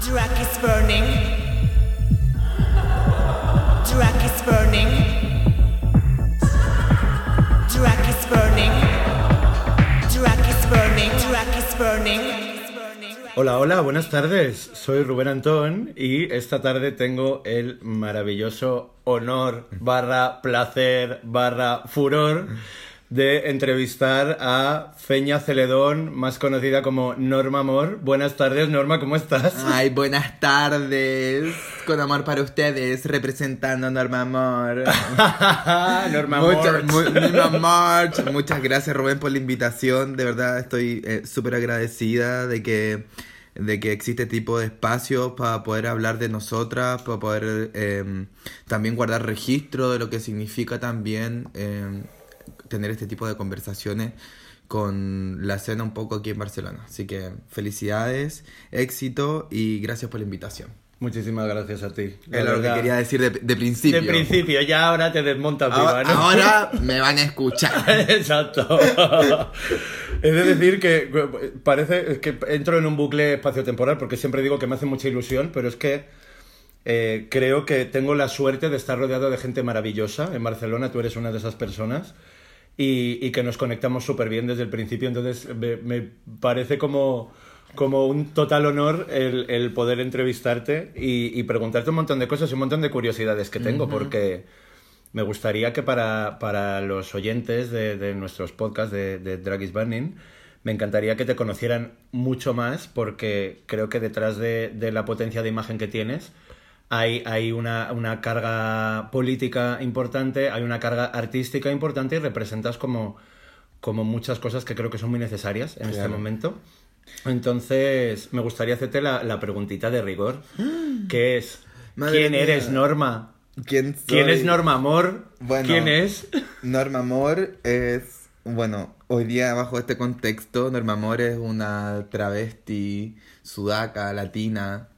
Drag is burning. Drag is burning. Drag is burning. Drag is burning. Drag is burning. Hola, hola, buenas tardes. Soy Rubén Antón y esta tarde tengo el maravilloso honor, barra placer, barra furor de entrevistar a Feña Celedón, más conocida como Norma Amor. Buenas tardes, Norma, ¿cómo estás? Ay, buenas tardes. Con amor para ustedes, representando a Norma Amor. Norma Mucha- mu- Norma. Muchas gracias, Rubén, por la invitación. De verdad, estoy eh, súper agradecida de que, de que existe este tipo de espacios para poder hablar de nosotras, para poder eh, también guardar registro de lo que significa también eh, tener este tipo de conversaciones con la escena un poco aquí en Barcelona. Así que felicidades, éxito y gracias por la invitación. Muchísimas gracias a ti. Es lo que quería decir de, de principio. De principio, ya ahora te desmontas viva, Ahora, ¿no? ahora me van a escuchar. Exacto. Es de decir que parece que entro en un bucle espacio-temporal porque siempre digo que me hace mucha ilusión, pero es que eh, creo que tengo la suerte de estar rodeado de gente maravillosa. En Barcelona tú eres una de esas personas y, y que nos conectamos súper bien desde el principio. Entonces me, me parece como, como un total honor el, el poder entrevistarte y, y preguntarte un montón de cosas y un montón de curiosidades que tengo porque... Me gustaría que para, para los oyentes de, de nuestros podcasts de, de Drag is Burning, me encantaría que te conocieran mucho más porque creo que detrás de, de la potencia de imagen que tienes hay, hay una, una carga política importante, hay una carga artística importante y representas como, como muchas cosas que creo que son muy necesarias en este momento. Entonces, me gustaría hacerte la, la preguntita de rigor, que es, Madre ¿quién mía. eres, Norma? ¿Quién, ¿Quién soy? es Norma Amor? Bueno. ¿Quién es? Norma Amor es, bueno, hoy día bajo este contexto, Norma Amor es una travesti sudaca, latina,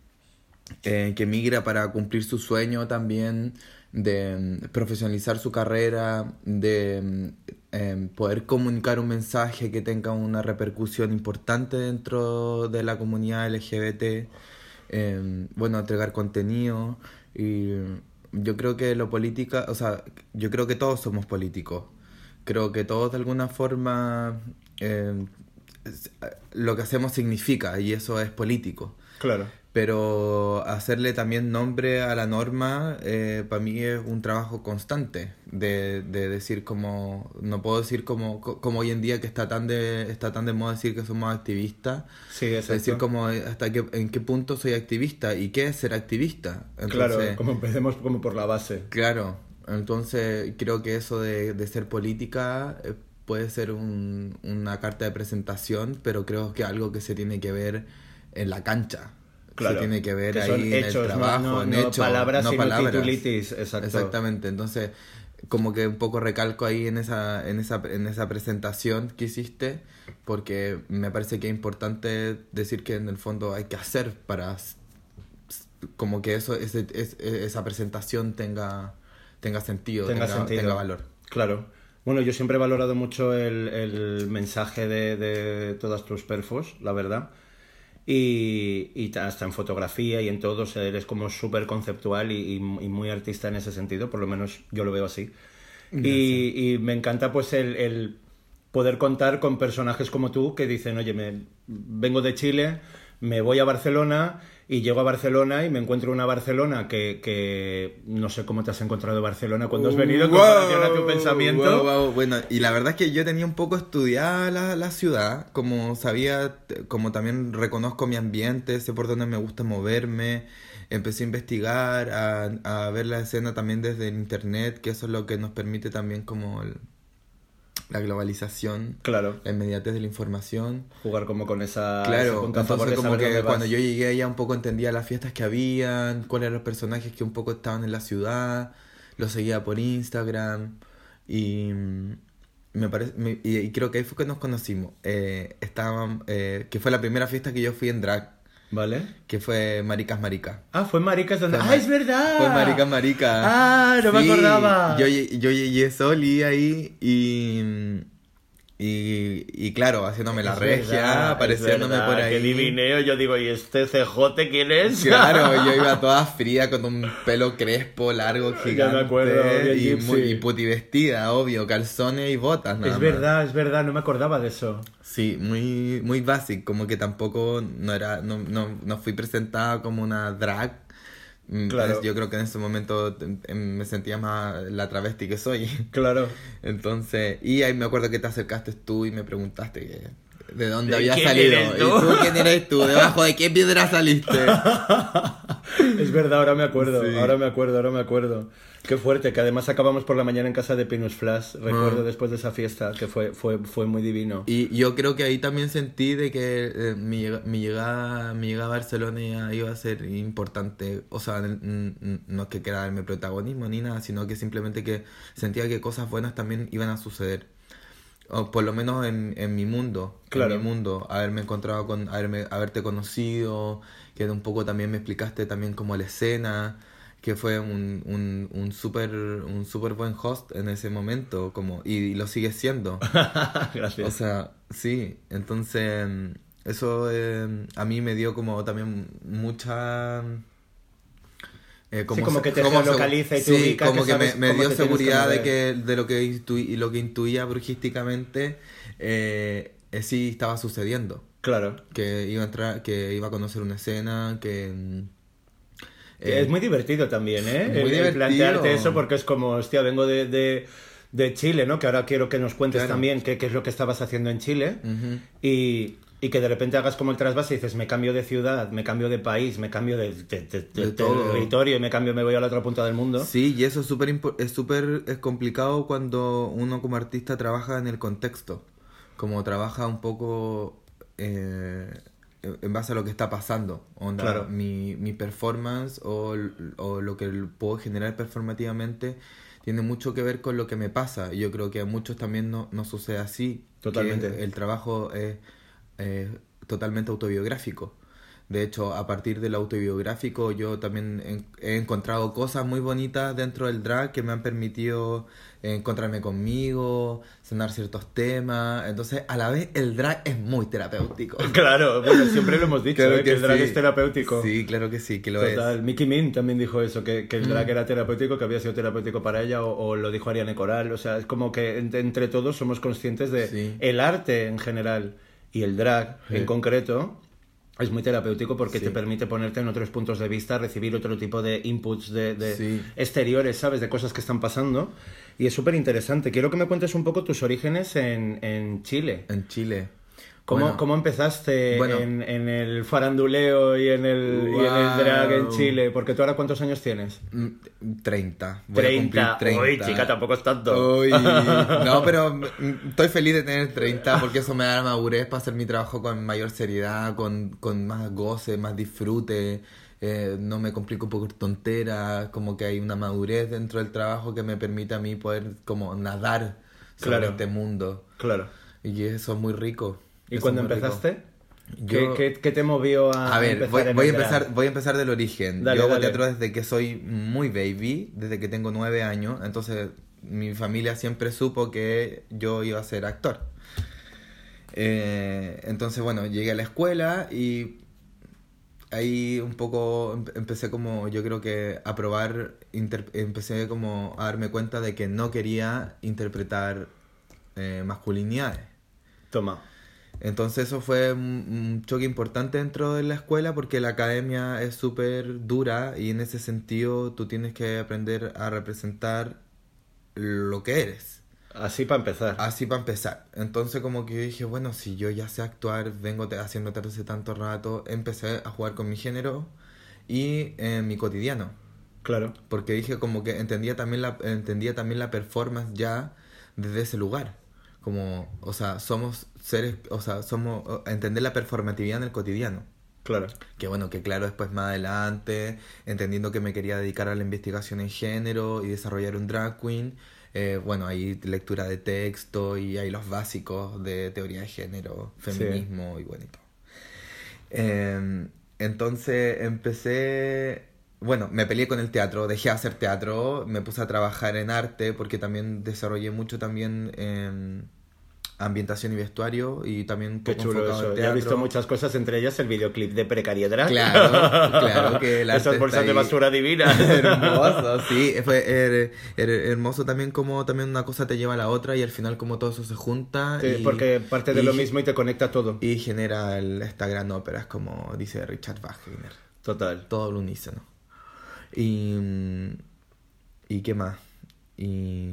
eh, que migra para cumplir su sueño también de mm, profesionalizar su carrera, de mm, em, poder comunicar un mensaje que tenga una repercusión importante dentro de la comunidad LGBT, em, bueno, entregar contenido y yo creo que lo política, o sea, yo creo que todos somos políticos. Creo que todos de alguna forma em, es- lo que hacemos significa y eso es político. Claro. Pero hacerle también nombre a la norma, para mí es un trabajo constante de, de decir como, no puedo decir como, co- como hoy en día que está tan de, está tan de moda decir que somos activistas, Sí, exacto. decir como eh, hasta qué, en qué punto soy activista y qué es ser activista. claro, como empecemos como por la base. Claro, entonces creo que eso de, de ser política eh, puede ser un- una carta de presentación, pero creo que algo que se tiene que ver en la cancha. Claro. Se tiene que ver Que ahí son en hechos, el no- trabajo, no- en no hechos, palabras, no palabras. titulitis, exacto. Exactamente, entonces como que un poco recalco ahí en esa, en esa, en esa presentación que hiciste, porque me parece que es importante decir que en el fondo hay que hacer para como que eso ese, es- esa presentación tenga tenga sentido, Tenga tenga, sentido. tenga valor. Claro. Bueno, yo siempre he valorado mucho el, el mensaje de, de todas tus perfos, la verdad. Y, y hasta en fotografía y en todo, o sea, eres como súper conceptual y, y- y muy artista en ese sentido, por lo menos yo lo veo así. Y, y me encanta pues el, el poder contar con personajes como tú que dicen, oye, me, vengo de Chile, me voy a Barcelona y llego a Barcelona y me encuentro una Barcelona que, que no sé cómo te has encontrado Barcelona cuando has venido en comparación a tu pensamiento. Wow, wow. Bueno, y la verdad es que yo tenía un poco estudiada la, la ciudad, como sabía, como también reconozco mi ambiente, sé por dónde me gusta moverme, empecé a investigar, a, a ver la escena también desde el internet, que eso es lo que nos permite también como el- la globalización, Claro, la inmediatez de la información. jugar como con esa... Claro, entonces como que cuando yo llegué allá un poco entendía las fiestas que habían, cuáles eran los personajes que un poco estaban en la ciudad, los seguía por Instagram y mm, me parece me- y, y creo que ahí fue que nos conocimos. Eh, estaban, eh, que fue la primera fiesta que yo fui en drag, ¿Vale? que fue Maricas Marica. Ah, fue Maricas ¡Ah, es verdad! Fue Maricas Marica. Ah, no me acordaba. Yo, yo llegué soli ahí y, Y, y claro, haciéndome la Es regia, verdad, apareciéndome verdad, por ahí. Qué divineo, yo digo, ¿y este CJ quién es? Claro, yo iba toda fría con un pelo crespo, largo, Ya gigante. me acuerdo, y, muy, y puti vestida, obvio, calzones y botas. nada Es más. verdad, es verdad, no me acordaba de eso. Sí, muy, muy básico, como que tampoco no era, no, no, no fui presentada como una drag. Mm, Claro. es- Yo creo que en ese momento em, me sentía más la travesti que soy. Claro. Entonces, y ahí me acuerdo que te acercaste tú y me preguntaste que- de dónde ¿De había salido. eres ¿Y tú? tú quién eres tú? ¿Debajo de qué piedra saliste? Es verdad, ahora me acuerdo, Sí. ahora me acuerdo, ahora me acuerdo. Qué fuerte, que además acabamos por la mañana en casa de Pinus Flash, recuerdo Ah. después de esa fiesta, que fue, fue, fue muy divino. Y yo creo que ahí también sentí de que eh, mi, mi, llegada, mi llegada a Barcelona iba a ser importante. O sea, no es que quiera darme protagonismo ni nada, sino que simplemente que sentía que cosas buenas también iban a suceder. O por lo menos en, en mi mundo. Claro. En mi mundo. Haberme encontrado con, haberme, haberte conocido, que un poco también me explicaste también como la escena, que fue un, un, un súper un súper buen host en ese momento, como, y, lo sigue siendo. Gracias. O sea, sí, entonces eso eh, a mí me dio como también mucha... eh, Sí, como que te como geolocaliza y te sí, ubica, como que que, me, dio que seguridad de que de lo que y lo que intuía brujísticamente eh, eh, sí estaba sucediendo claro. que iba a entrar que iba a conocer una escena que mm, es muy divertido también, ¿eh? muy El- el divertido. plantearte eso porque es como, hostia, vengo de, de, de Chile, ¿no? Que ahora quiero que nos cuentes Claro. también qué, qué es lo que estabas haciendo en Chile. Y, y que de repente hagas como el trasvase y dices, me cambio de ciudad, me cambio de país, me cambio de, de- de- de De todo. territorio y me cambio, me voy a la otra punta del mundo. Sí, y eso es súper es súper es complicado cuando uno como artista trabaja en el contexto, como trabaja un poco eh, en base a lo que está pasando, onda, Claro. mi, mi performance o, o lo que puedo generar performativamente tiene mucho que ver con lo que me pasa. Y Yo creo que a muchos también no, no sucede así. que Totalmente. el trabajo es eh, totalmente autobiográfico. De hecho, a partir del autobiográfico yo también he encontrado cosas muy bonitas dentro del drag que me han permitido encontrarme conmigo, sanar ciertos temas. Entonces, a la vez, el drag es muy terapéutico. Claro, bueno, siempre lo hemos dicho, Claro ¿eh? que, el drag es terapéutico. Sí, claro que sí, que lo Total. es. Mm. Mickey Min también dijo eso, que, que el drag era terapéutico, que había sido terapéutico para ella, o, o lo dijo Ariane Coral. O sea, es como que ent- entre todos somos conscientes de Sí. el arte en general y el drag Sí. en concreto. Es muy terapéutico porque Sí. te permite ponerte en otros puntos de vista, recibir otro tipo de inputs de, de Sí. exteriores, ¿sabes? De cosas que están pasando. Y es súper interesante. Quiero que me cuentes un poco tus orígenes en, en Chile. En Chile. ¿Cómo, Bueno, cómo empezaste bueno. en, en el faranduleo y en el, y en el drag en. Chile? Porque tú ahora cuántos años tienes? mm, 30. Voy a 30. cumplir 30. Uy, chica, tampoco es tanto. Uy, no, pero mm, estoy feliz de tener 30 porque eso me da la madurez para hacer mi trabajo con mayor seriedad, con, con más goce, más disfrute. eh, no me complico por tonteras, como que hay una madurez dentro del trabajo que me permite a mí poder como nadar sobre Claro. este mundo. Claro. Y eso es muy rico. ¿Y cuando empezaste? Yo- ¿Qué, qué, qué te movió a, A ver, empezar voy, a empezar, voy a empezar del origen. Dale, Yo hago dale. teatro desde que soy muy baby, desde que tengo nueve años. Entonces, mi familia siempre supo que yo iba a ser actor. Eh, entonces, bueno, llegué a la escuela y ahí un poco em- empecé como, yo creo que a probar, empecé como a darme cuenta de que no quería interpretar eh, masculinidades. Toma. Entonces eso fue un, choque importante dentro de la escuela porque la academia es súper dura y en ese sentido tú tienes que aprender a representar lo que eres. Así para empezar. Así para empezar. Entonces como que yo dije, bueno, si yo ya sé actuar, vengo haciendo teatro hace tanto rato, empecé a jugar con mi género y en mi cotidiano. Claro. Porque dije como que entendía también la, entendía también la performance ya desde ese lugar. Como, o sea, somos seres, o sea, somos, entender la performatividad en el cotidiano. Claro. Que bueno, que claro, después más adelante, entendiendo que me quería dedicar a la investigación en género y desarrollar un drag queen, eh, bueno, hay lectura de texto y hay los básicos de teoría de género, feminismo y bueno y todo. Eh, entonces empecé, bueno, me peleé con el teatro, dejé de hacer teatro, me puse a trabajar en arte porque también desarrollé mucho también em, ambientación y vestuario y también un Qué chulo eso. en Ya he visto muchas cosas, entre ellas el videoclip de Precariedad. Claro, claro que el arte Esas bolsas de basura divina. hermoso, sí, fue her- her- hermoso también como también una cosa te lleva a la otra y al final como todo eso se junta Sí, y, porque parte de y- lo mismo y te conecta todo. y genera el- esta gran ópera, es como dice Richard Wagner, Total. todo el unísono. Y mm, y qué más? Y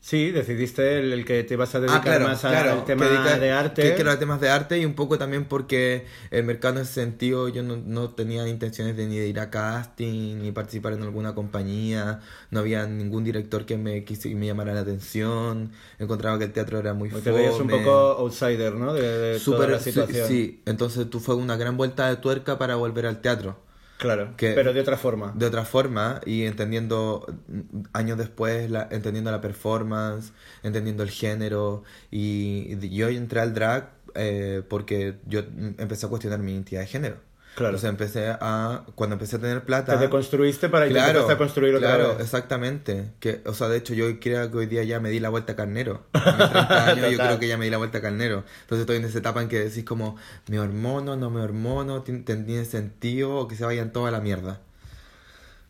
Sí, decidiste el, el que te ibas a dedicar Ah, claro, más a- claro, al tema que de arte. Que, que era temas de arte y un poco también porque el mercado en ese sentido yo no, no tenía intenciones de ni de ir a casting, ni participar en alguna compañía, no había ningún director que me, quisi- me llamara la atención, encontraba que el teatro era muy te veías un poco outsider, ¿no? De, de toda la sí, situación. sí, entonces tú fue una gran vuelta de tuerca para volver al teatro. Claro, Que- pero de otra forma. De otra forma y entendiendo mm, años después, la, entendiendo la performance, entendiendo el género. Y, y yo entré al drag eh, porque yo mm, empecé a cuestionar mi identidad de género. Claro. O sea, empecé a. Cuando empecé a tener plata. Te deconstruiste para Claro, intentar a construir otra claro, vez. exactamente. Que, o sea, de hecho, yo creo que hoy día ya me di la vuelta a carnero. A mis 30 años, yo creo que ya me di la vuelta a carnero. Entonces estoy en esa etapa en que decís como, me hormono, no me hormono, ¿Tien- tiene sentido o que se vayan toda la mierda.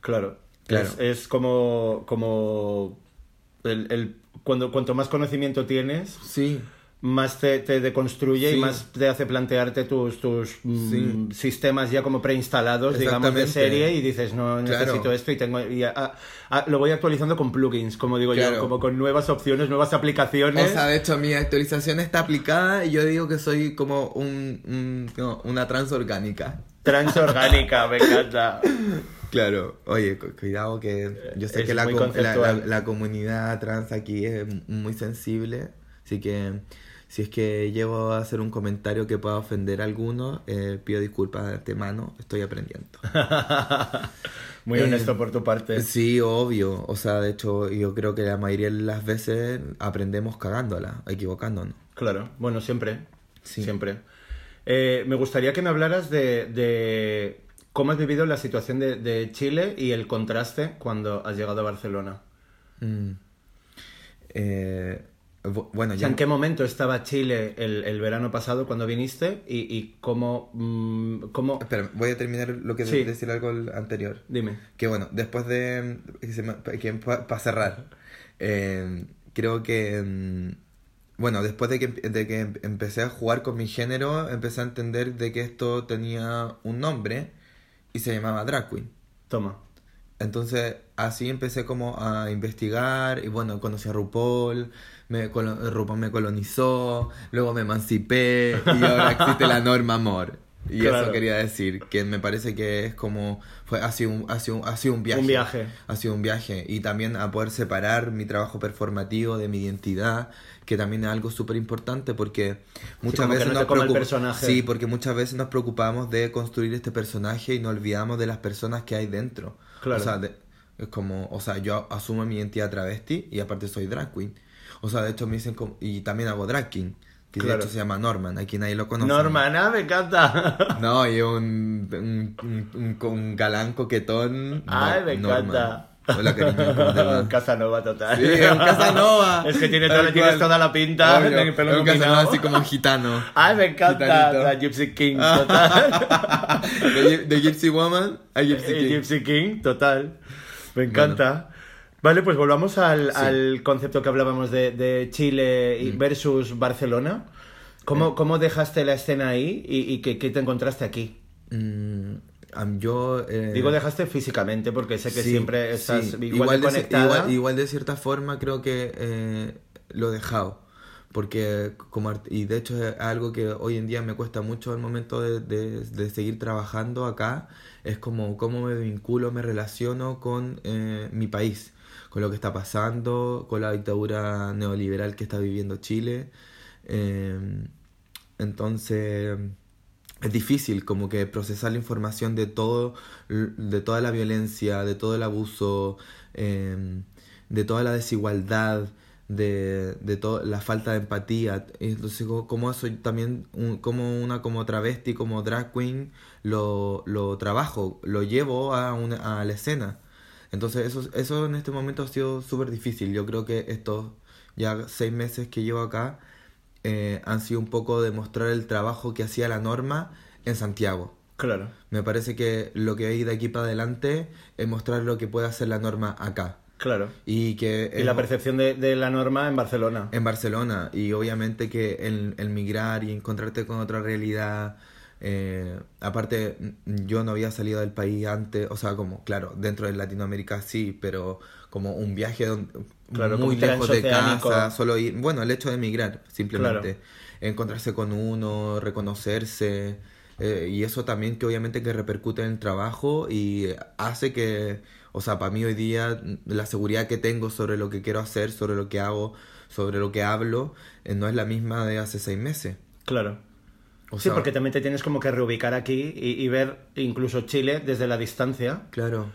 Claro. Claro. Es, es como. como el, el- cuando, cuanto más conocimiento tienes, Sí, más te, te deconstruye y más te hace plantearte tus, tus mm, Sí. sistemas ya como preinstalados, digamos, de serie y dices, no, Claro. necesito esto y tengo... Y, lo voy actualizando con plugins, como digo yo, como con nuevas opciones, nuevas aplicaciones. O sea, de hecho, mi actualización está aplicada y yo digo que soy como un, un- no, una transorgánica. Transorgánica, me encanta. Claro, oye, cu- cuidado que yo sé Es que la, la, la- la comunidad trans aquí es muy sensible, así que si es que llego a hacer un comentario que pueda ofender a alguno, eh, pido disculpas de antemano, estoy aprendiendo. Muy Eh, honesto por tu parte. Sí, obvio, o sea, de hecho yo creo que la mayoría de las veces aprendemos cagándola, equivocándonos. Claro, bueno, siempre. Sí. Siempre. Eh, me gustaría que me hablaras de, de cómo has vivido la situación de, de Chile y el contraste cuando has llegado a Barcelona. Mm. Eh, bu- bueno, O ya... sea, ¿en qué momento estaba Chile el, el verano pasado cuando viniste? Y, y cómo, mm, cómo... Espera, voy a terminar lo que de- Sí. decir algo anterior. Dime. Que bueno, después de. Para cerrar, eh, creo que. mm, Bueno, después de que, de que em- empecé a jugar con mi género, empecé a entender de que esto tenía un nombre y se llamaba Drag Queen. Toma. Entonces, así empecé como a investigar y bueno, conocí a RuPaul, me, RuPaul me colonizó, luego me emancipé y ahora existe la norma amor. Y Claro. eso quería decir, que me parece que es como, fue, ha sido un, ha sido un- ha sido un viaje. Un viaje. Ha sido un viaje. Y también a poder separar mi trabajo performativo de mi identidad, que también es algo súper importante porque muchas veces no nos coma el preocup- personaje. Sí, porque muchas veces nos preocupamos de construir este personaje y nos olvidamos de las personas que hay dentro. Claro. O sea, de- es como, o sea, yo asumo mi identidad travesti y aparte soy drag queen. O sea, de hecho me dicen como, y también hago drag king, que Claro. de hecho se llama Norman, aquí nadie lo conoce. Normana, me encanta. No, y un, un, un, un- un galán coquetón. Ay, no- me Norman. encanta. Hola, cariño, ¿cómo te va? Casanova total. Sí, un Casanova. Es que tiene toda, tienes toda la pinta Obvio, mi pelo un Casanova así como gitano. Ay, me encanta. Gitanito. La Gypsy King, total. De, Gy- de Gypsy Woman a Gypsy King. Gypsy King, total. Me encanta. Vale, pues volvamos al, Sí. al concepto que hablábamos de, de Chile y- versus Barcelona. ¿Cómo, ¿Cómo dejaste la escena ahí y, y qué, qué te encontraste aquí? Mm, yo. eh, Digo, dejaste físicamente porque sé que sí, siempre estás sí. igual, de de, igual, igual de cierta forma creo que eh, lo he dejado. Porque como y de hecho es algo que hoy en día me cuesta mucho al momento de, de- de seguir trabajando acá, es como cómo me vinculo, me relaciono con eh, mi país, con lo que está pasando, con la dictadura neoliberal que está viviendo Chile. Eh, entonces es difícil como que procesar la información de todo de toda la violencia de todo el abuso eh, de toda la desigualdad de, toda la falta de empatía entonces co- como también como una como travesti como drag queen lo, lo trabajo lo llevo a, una, a la escena entonces eso eso en este momento ha sido súper difícil yo creo que estos ya seis meses que llevo acá eh, han sido un poco de mostrar el trabajo que hacía la norma en Santiago. Claro. Me parece que lo que hay de aquí para adelante es mostrar lo que puede hacer la norma acá. Claro. Y que Y la percepción de, de la norma en Barcelona. en Barcelona y obviamente que el, el migrar y encontrarte con otra realidad eh, aparte yo no había salido del país antes o sea como claro dentro de Latinoamérica sí pero como un viaje don- Claro, como muy lejos de casa solo ir bueno el hecho de emigrar simplemente encontrarse con uno reconocerse eh, y eso también que obviamente que repercute en el trabajo y hace que, o sea, para mí hoy día la seguridad que tengo sobre lo que quiero hacer, sobre lo que hago, sobre lo que hablo, eh, no es la misma de hace seis meses. Claro. O sí, sea, porque también te tienes como que reubicar aquí y, y ver incluso Chile desde la distancia Claro,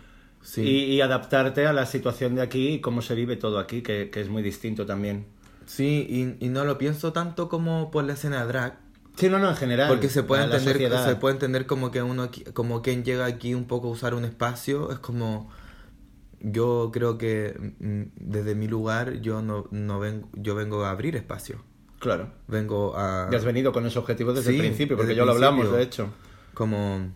sí. y, y adaptarte a la situación de aquí y cómo se vive todo aquí, que, que es muy distinto también. Sí, y, y no lo pienso tanto como por la escena drag, Sí, no, no, en general. Porque se puede entender, se puede entender como que uno como quien llega aquí un poco a usar un espacio, es como yo creo que mm, desde mi lugar yo no, no vengo, yo vengo a abrir espacio. Claro. Vengo a Y has venido con ese objetivo desde Sí, el principio, porque ya lo hablamos, de hecho. como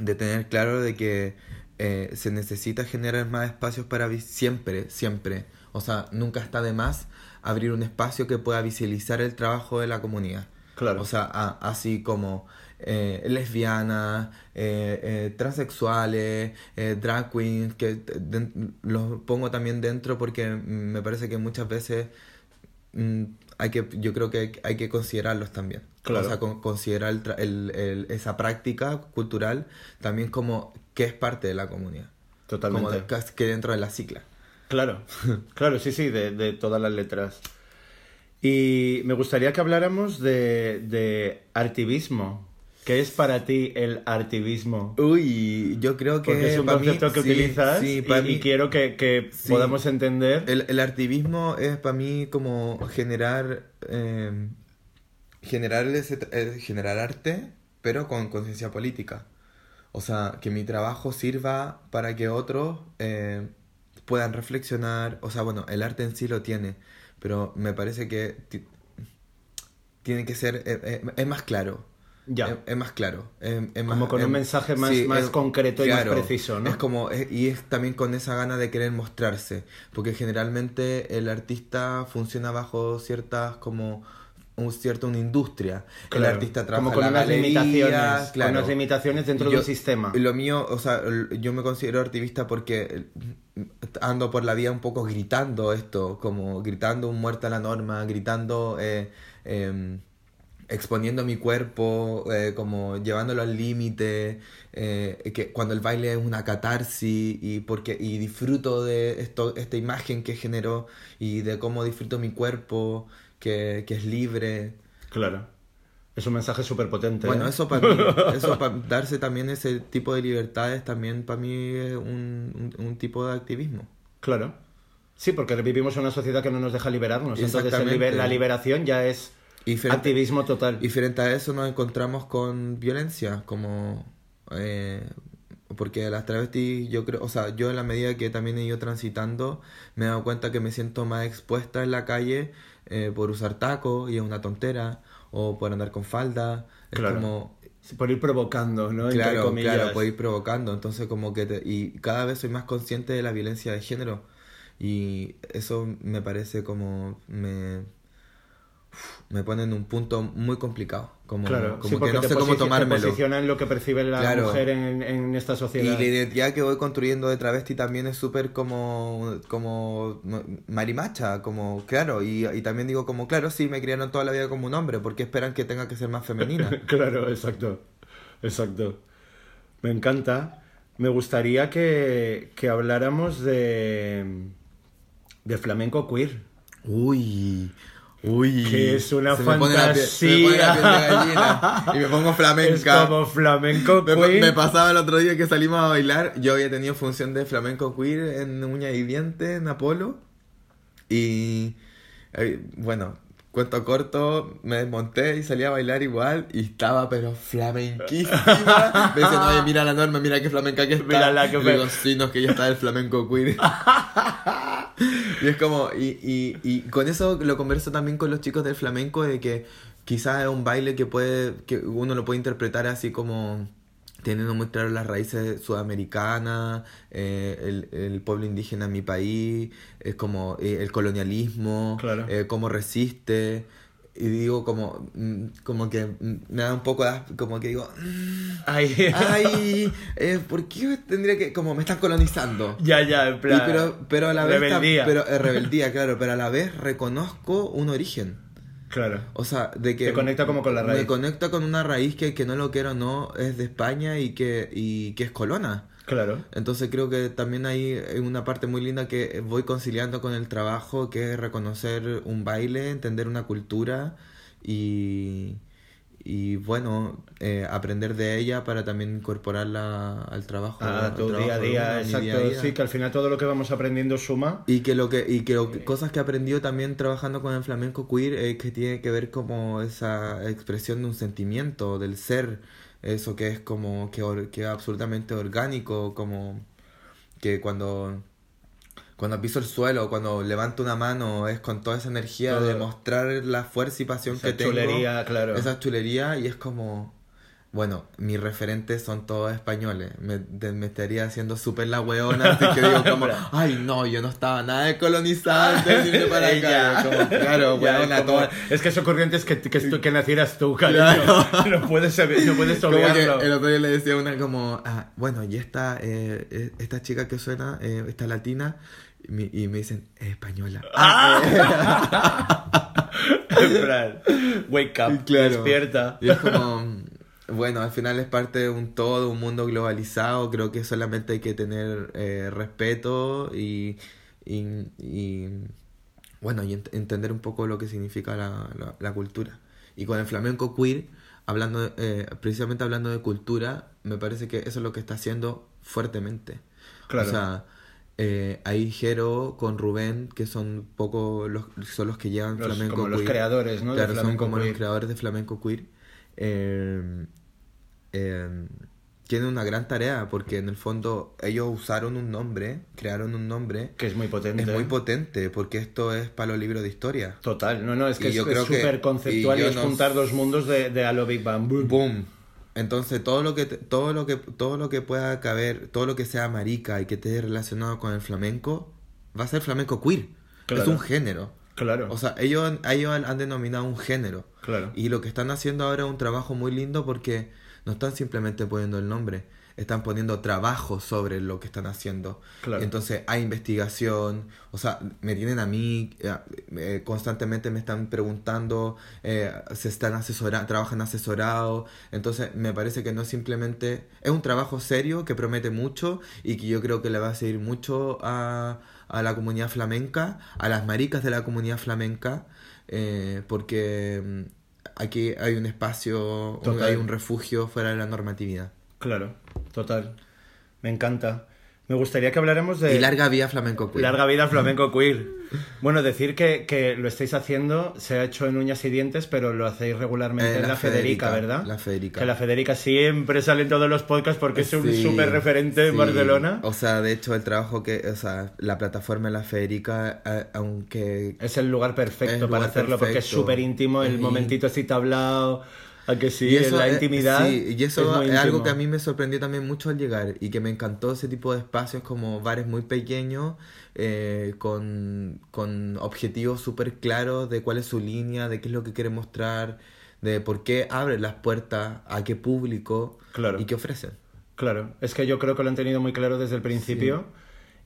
de tener claro de que eh, se necesita generar más espacios para siempre, siempre. O sea, nunca está de más abrir un espacio que pueda visibilizar el trabajo de la comunidad. Claro. O sea, a- así como eh, lesbianas, eh, eh, transexuales, drag queens, que los pongo también dentro porque me parece que muchas veces mm, hay que, yo creo que hay que considerarlos también. Claro. O sea, con- considerar el el- el- esa práctica cultural también como que es parte de la comunidad. Totalmente. Como de- que dentro de la cicla. Claro, claro, sí, sí, de, de todas las letras. Y me gustaría que habláramos de, de artivismo. ¿Qué es para ti el artivismo? Uy, yo creo que Porque es un mí- concepto que sí, utilizas sí, y, quiero que, que Sí. podamos entender. El, el activismo es para mí como generar eh, generar ese, eh, generar arte, pero con conciencia política. O sea, que mi trabajo sirva para que otros eh, puedan reflexionar. O sea, bueno, el arte en sí lo tiene, pero me parece que ti- tiene que ser eh, eh, es más claro. Ya. Es, es más claro. es- es Como más- con un mensaje más- más concreto y más preciso, ¿no? Es como, y es también con esa gana de querer mostrarse, porque generalmente el artista funciona bajo ciertas como un cierto una industria. Claro, El artista trabaja como con la unas galería, limitaciones, claro. con unas limitaciones dentro Yo- del sistema. Lo mío, o sea, yo me considero activista porque eh, ando por la vida un poco gritando esto, como gritando un muerte a la norma, gritando, eh, em, exponiendo mi cuerpo, eh, como llevándolo al límite, eh, que cuando el baile es una catarsis y porque y disfruto de esto, esta imagen que generó y de cómo disfruto mi cuerpo, que, que es libre. Claro. Es un mensaje súper potente. Bueno, ¿eh? eso para mí, eso para darse también ese tipo de libertades también para mí es un, un, un tipo de activismo. Claro. Sí, porque vivimos en una sociedad que no nos deja liberarnos. Entonces liber- la liberación ya es Y frente, activismo total. y frente a eso nos encontramos con violencia, como... eh, porque las travestis, yo creo, o sea, yo en la medida que también he ido transitando, me he dado cuenta que me siento más expuesta en la calle eh, por usar tacos y es una tontera, o por andar con falda. Es Claro. como, Sí, Por ir provocando, ¿no? Claro, claro, puede ir provocando. Entonces, como que. te- y cada vez soy más consciente de la violencia de género. Y eso me parece como. Me. Me pone en un punto muy complicado. Como, Claro, como sí, que no te sé cómo te tomármelo. posiciona en lo que percibe la Claro. mujer en, en esta Y sociedad. la identidad que voy construyendo de travesti también es súper como, como marimacha, como, claro, y, y también digo como, claro, sí, me criaron toda la vida como un hombre, porque esperan que tenga que ser más femenina? claro, exacto. Exacto. Me encanta. Me gustaría que, que habláramos de, de flamenco queer. Uy, uy. Que es una la la gallina y me pongo flamenca. Es como flamenco Me, queer. me pasaba el otro día que salimos a bailar. Yo había tenido función de flamenco queer en Uña y Diente, en Apolo. Y bueno, cuento corto, me desmonté y salí a bailar igual. Y estaba, pero flamenquísima. Me dicen, oye, mira la norma, mira qué flamenca que está. Mírala, qué Y digo, sí, no, es que ya está el flamenco queer. Y es como, y, y, y con eso lo converso también con los chicos del flamenco, de que quizás es un baile que puede, que uno lo puede interpretar así como teniendo muy claro las raíces sudamericanas, eh, el, el pueblo indígena en mi país, es como eh, el colonialismo, Claro. eh, cómo resiste. Y digo como, mm, como que me da un poco de, como que digo, mm, Ay, ay, eh, ¿por qué tendría que, como me están colonizando? ya, ya, en Y pero, pero a la vez, Rebeldía. pero eh, rebeldía, claro, pero a la vez reconozco un origen. Claro. O sea, de que... Te conecta como con la raíz. Me conecta con una raíz que, que no lo quiero no es de España y que, y que es colona. Claro. Entonces creo que también hay una parte muy linda que voy conciliando con el trabajo, que es reconocer un baile, entender una cultura y, y bueno, eh, aprender de ella para también incorporarla al trabajo. A al tu trabajo día a día, uno, exacto. día a día. Sí, que al final todo lo que vamos aprendiendo suma. Y que lo que, y que lo que- cosas que he aprendido también trabajando con el flamenco queer eh, que tiene que ver como esa expresión de un sentimiento, del ser, eso que es como que, or- que es absolutamente orgánico, como que cuando cuando piso el suelo, cuando levanto una mano, es con toda esa energía de mostrar la fuerza y pasión Esa que tengo. chulería, claro. Esa chulería y es como... Bueno, mis referentes son todos españoles. Me, de- me estaría haciendo súper la weona, así que digo como... Ay, no, yo no estaba nada de irme para acá. Como, claro, weona, es, como- toda- es que eso corriente es que, que, que nacieras tú, cariño. No puedes, no puedes obviarlo. el otro día le decía a una como, ah, bueno, y esta, eh, eh, esta chica que suena, eh, esta latina, y me, y me dicen, es española. Plan, wake up, Claro. despierta. Y es como, bueno, al final es parte de un todo, un mundo globalizado. Creo que solamente hay que tener eh, respeto y, y, y, bueno, y ent- entender un poco lo que significa la, la, la cultura. Y con el flamenco queer, hablando eh, precisamente hablando de cultura, me parece que eso es lo que está haciendo fuertemente. Claro. O sea, eh, ahí Jero con Rubén, que son poco los, son los que llevan Los- flamenco como los creadores, ¿no? de Claro, son como queer. los creadores de flamenco queer. Eh, eh, tienen una gran tarea porque en el fondo ellos usaron un nombre, crearon un nombre Que es muy potente. es muy potente porque esto es para los libros de historia. Total, no, no, es que Y es yo creo que- súper conceptual y es no- juntar dos mundos de, de Halo Big Bang. Boom. Boom. Entonces todo lo que todo lo que todo lo que pueda caber, todo lo que sea marica y que esté relacionado con el flamenco va a ser flamenco queer. Claro. Es un género. Claro, O sea, ellos, ellos han, han denominado un género. claro. Y lo que están haciendo ahora es un trabajo muy lindo porque no están simplemente poniendo el nombre, están poniendo trabajo sobre lo que están haciendo. Claro. Entonces hay investigación, o sea, me tienen a mí, eh, eh, constantemente me están preguntando, eh, se están asesorando, trabajan asesorados, entonces me parece que no simplemente, es un trabajo serio que promete mucho y que yo creo que le va a seguir mucho a, a la comunidad flamenca, a las maricas de la comunidad flamenca, eh, porque mm, aquí hay un espacio, un- hay un refugio fuera de la normatividad. Claro, total. Me encanta. Me gustaría que habláramos de... Y larga vía flamenco queer. Larga vida flamenco queer. Bueno, decir que, que lo estáis haciendo se ha hecho en uñas y dientes, pero lo hacéis regularmente Eh, en la la, Federica, Federica, ¿verdad? la Federica. Que la Federica siempre sale en todos los podcasts porque es un Sí, súper referente en sí. Barcelona. O sea, de hecho, el trabajo que, o sea, la plataforma de la Federica, eh, aunque Es el lugar perfecto el para lugar hacerlo porque es perfecto. súper íntimo, el momentito así tablado, a que sí, Y eso, la intimidad. sí, y eso es, algo que a mí me sorprendió también mucho al llegar y que me encantó ese tipo de espacios como bares muy pequeños eh, con, con objetivos súper claros de cuál es su línea, de qué es lo que quiere mostrar, de por qué abre las puertas, a qué público Claro. y qué ofrecen. Claro, es que yo creo que lo han tenido muy claro desde el principio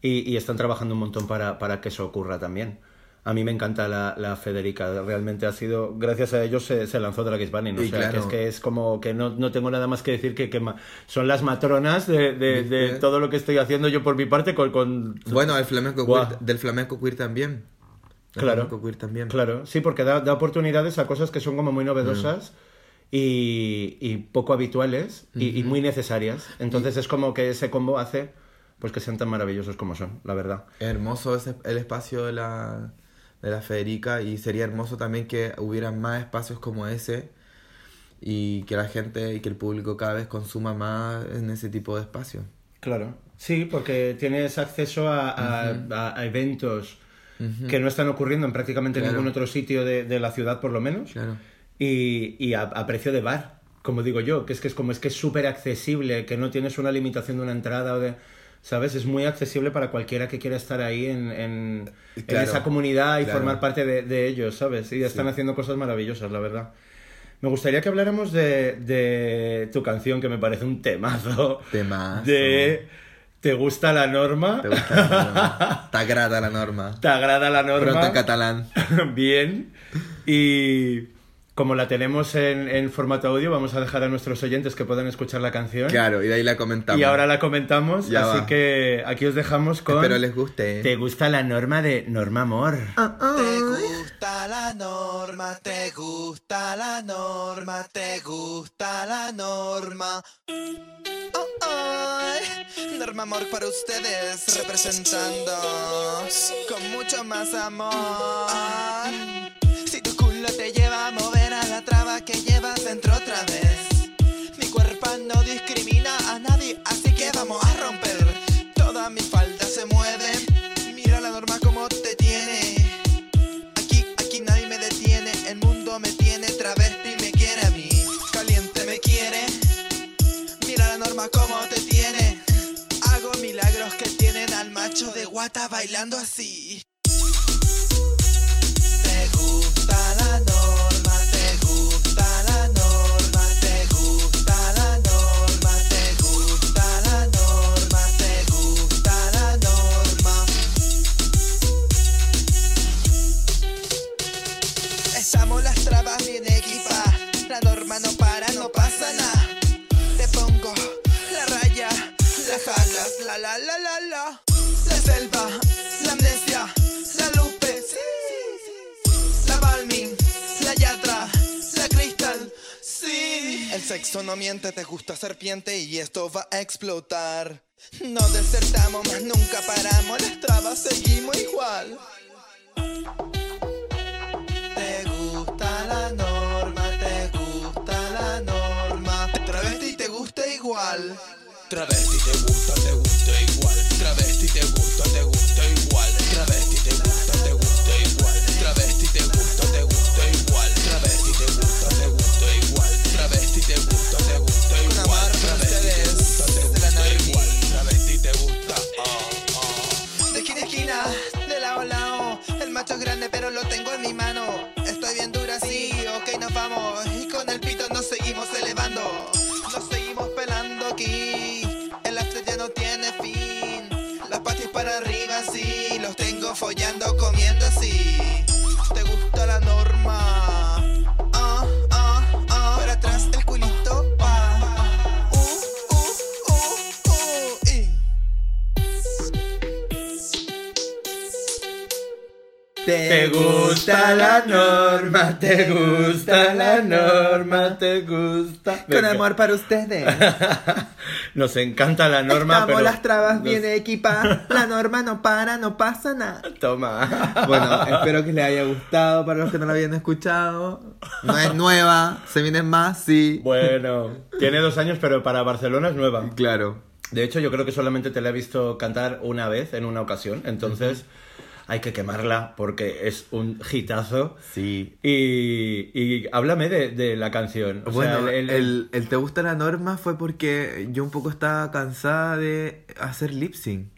y, y están trabajando un montón para, para que eso ocurra también. A mí me encanta la, la Federica, realmente ha sido, gracias a ellos se, se lanzó Drag Banning, o sea, claro. que es que es como que no, no tengo nada más que decir que, que ma- son las matronas de, de- todo lo que estoy haciendo yo por mi parte con... con... Bueno, el flamenco queer, del flamenco queer también. Del Claro. flamenco queer también. Claro, sí, porque da, da oportunidades a cosas que son como muy novedosas y, y poco habituales y, y muy necesarias. Entonces es como que ese combo hace pues que sean tan maravillosos como son, la verdad. Hermoso ese, el espacio de la, de la Federica y sería hermoso también que hubiera más espacios como ese y que la gente y que el público cada vez consuma más en ese tipo de espacios. Claro. Sí, porque tienes acceso a, a- a- a eventos que no están ocurriendo en prácticamente Claro. ningún otro sitio de, de la ciudad, por lo menos. Claro. Y, y a, a precio de bar, como digo yo, que es que es como es que es súper accesible, que no tienes una limitación de una entrada o de... ¿Sabes? Es muy accesible para cualquiera que quiera estar ahí en, en, en esa comunidad y claro. formar parte de, de ellos, ¿sabes? Y están haciendo cosas maravillosas, la verdad. Me gustaría que habláramos de, de tu canción, que me parece un temazo. Temazo. De ¿Te gusta la norma? ¿Te gusta la norma? Está grata la norma. ¿Te agrada la norma? Pronto en catalán. Bien. Y como la tenemos en, en formato audio, vamos a dejar a nuestros oyentes que puedan escuchar la canción. Claro, y de ahí la comentamos. Y ahora la comentamos, Ya así va. que aquí os dejamos con... Espero les guste. ¿Te gusta la norma de Norma Amor? Te gusta la norma, te gusta la norma, te gusta la norma. Oh, Norma Amor para ustedes, representando con mucho más amor. Si tu culo te de guata bailando así. Te gusta la norma, te gusta la norma, te gusta la norma, te gusta la norma, te gusta la norma. Estamos las trabas bien equipadas, la norma no para, no pasa nada. Te pongo la raya, la jacas, la la la la la. Selva, la amnesia, la lupe, la balmin, la yatra, la cristal, sí. El sexo no miente, te gusta serpiente y esto va a explotar. No desertamos, más nunca paramos, las trabas seguimos igual. Te gusta la norma, te gusta la norma. Travesti te gusta igual. Travesti te gusta, te gusta igual. Travesti te gusta, te gusta igual. Travesti te gusta, te gusta igual. Travesti te gusta, te gusta igual. Travesti te gusta, te gusta igual. Travesti te gusta, te gusta igual. Travesti te gusta, te gusta igual. Travesti te gusta. De esquina a esquina, de lado a lado. El macho es grande, pero lo tengo en mi mano. Te gusta la norma, te gusta la norma, te gusta. Con amor para ustedes. Nos encanta la norma, Estamos pero las trabas nos- bien equipadas. La norma no para, no pasa nada. Toma. Bueno, espero que les haya gustado para los que no la habían escuchado. No es nueva, se vienen más, sí. Bueno, tiene dos años, pero para Barcelona es nueva. Claro. De hecho, yo creo que solamente te la he visto cantar una vez, en una ocasión. Entonces, hay que quemarla porque es un hitazo. Sí. Y, y háblame de, de la canción. O Bueno, sea, el, el- el- el Te gusta la norma fue porque yo un poco estaba cansada de hacer lip sync.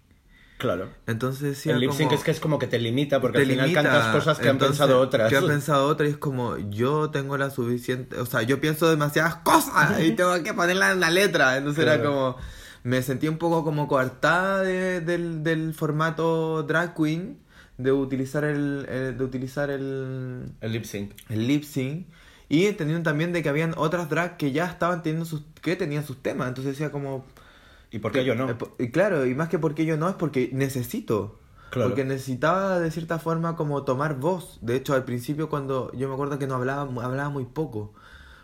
Claro. Entonces decía El lip sync como- es que es como que te limita, porque te al final limita. cantas cosas que Entonces, han pensado otras. Que han pensado otras y es como, yo tengo la suficiente, o sea, yo pienso demasiadas cosas y tengo que ponerla en la letra. Entonces era Claro. como, me sentí un poco como coartada de- del, del formato drag queen, de utilizar el, el- de utilizar el, El lip sync. el lip sync. Y entendiendo también de que habían otras drag que ya estaban teniendo sus, que tenían sus temas. Entonces decía como, ¿Y por qué yo no? eh, Y claro, y más que porque yo no, es porque necesito. Claro. Porque necesitaba de cierta forma como tomar voz. De hecho, al principio cuando yo me acuerdo que no hablaba, hablaba muy poco.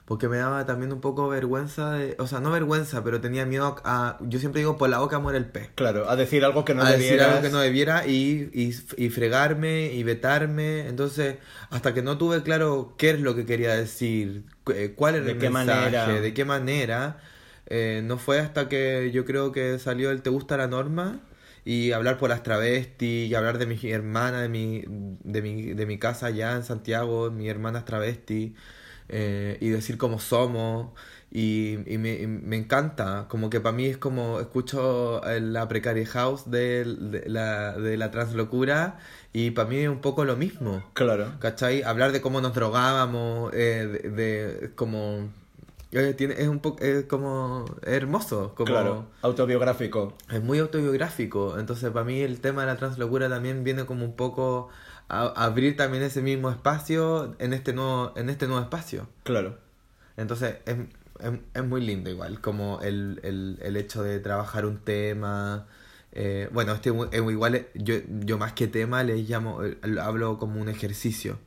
Porque me daba también un poco vergüenza de... O sea, no vergüenza, pero tenía miedo a... Yo siempre digo, por la boca muere el pez. Claro, a decir algo que no a decir algo que no debiera y, y, y fregarme y vetarme. Entonces, hasta que no tuve claro qué es lo que quería decir, eh, cuál era De el qué mensaje, manera. de qué manera, eh, no fue hasta que yo creo que salió el Te gusta la norma y hablar por las travestis y hablar de mi hermana, de mi, de mi, de mi casa allá en Santiago, mi hermana es travesti, eh, y decir cómo somos. Y, y me, y me encanta, como que para mí es como escucho la Precary House de, de la, de la translocura y para mí es un poco lo mismo. Claro. ¿Cachai? Hablar de cómo nos drogábamos, eh, de, de como... eh, tiene, es un poco, es como es hermoso, como... Claro. Autobiográfico. Es muy autobiográfico, entonces para mí el tema de la translocura también viene como un poco a, abrir también ese mismo espacio en este nuevo, en este nuevo espacio. Claro. Entonces es, es, es muy lindo igual, como el, el, el hecho de trabajar un tema. eh, bueno, este es igual, yo, yo más que tema le llamo, eh, hablo como un ejercicio.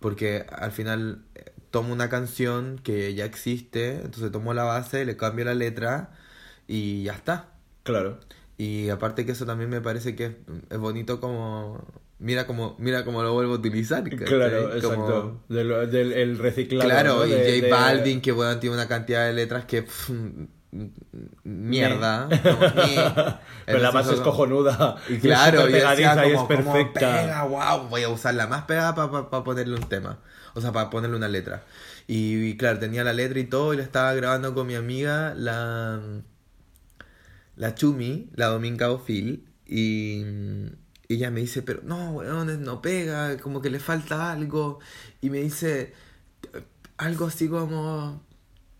Porque al final eh, tomo una canción que ya existe, entonces tomo la base, le cambio la letra y ya está. Claro. Y aparte que eso también me parece que es, es bonito como... Mira como, mira como lo vuelvo a utilizar. ¿cachai? Claro, Como- exacto. Del, del el reciclado. Claro, ¿no? y De- J de- Balvin, que bueno, tiene una cantidad de letras que... pff, mierda. como. Pero la base es cojonuda. Y claro, es y pegadiza y es como, como perfecta. pega, wow, voy a usar la más pegada para ponerle un tema. O sea, para ponerle una letra. Y, y claro, tenía la letra y todo, y la estaba grabando con mi amiga, la... La Chumi, la Dominga Ofil, y... y ella me dice, pero no, weón, no pega, como que le falta algo. Y me dice algo así como,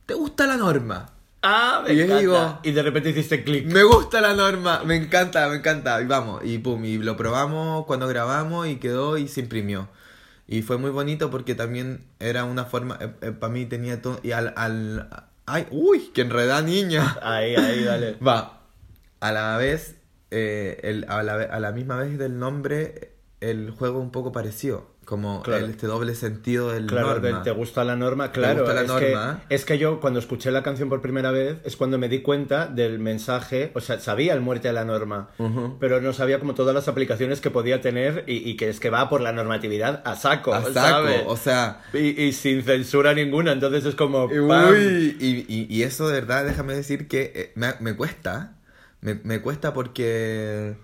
¿te gusta la norma? Ah, me Y encanta. digo- Y de repente hiciste clic. Me gusta la norma, me encanta, me encanta. Y vamos, y pum, y lo probamos cuando grabamos y quedó y se imprimió. Y fue muy bonito porque también era una forma, para mí tenía todo, y al, al, ay, uy, que enredada niña. Ahí, ahí, dale. Va, a la vez, eh, el, a, la, a la misma vez del nombre, el juego un poco parecido, como Claro. el- este doble sentido del Claro, norma. te gusta la norma, claro. gusta la es, norma? Que, es que yo cuando escuché la canción por primera vez es cuando me di cuenta del mensaje, o sea, sabía el muerte a la norma, Ujú. pero no sabía como todas las aplicaciones que podía tener y, y que es que va por la normatividad a saco, A saco, ¿sabes? o sea, Y, y sin censura ninguna, entonces es como... Uy, y, y eso de verdad, déjame decir que eh, me, me cuesta. Me, me cuesta porque.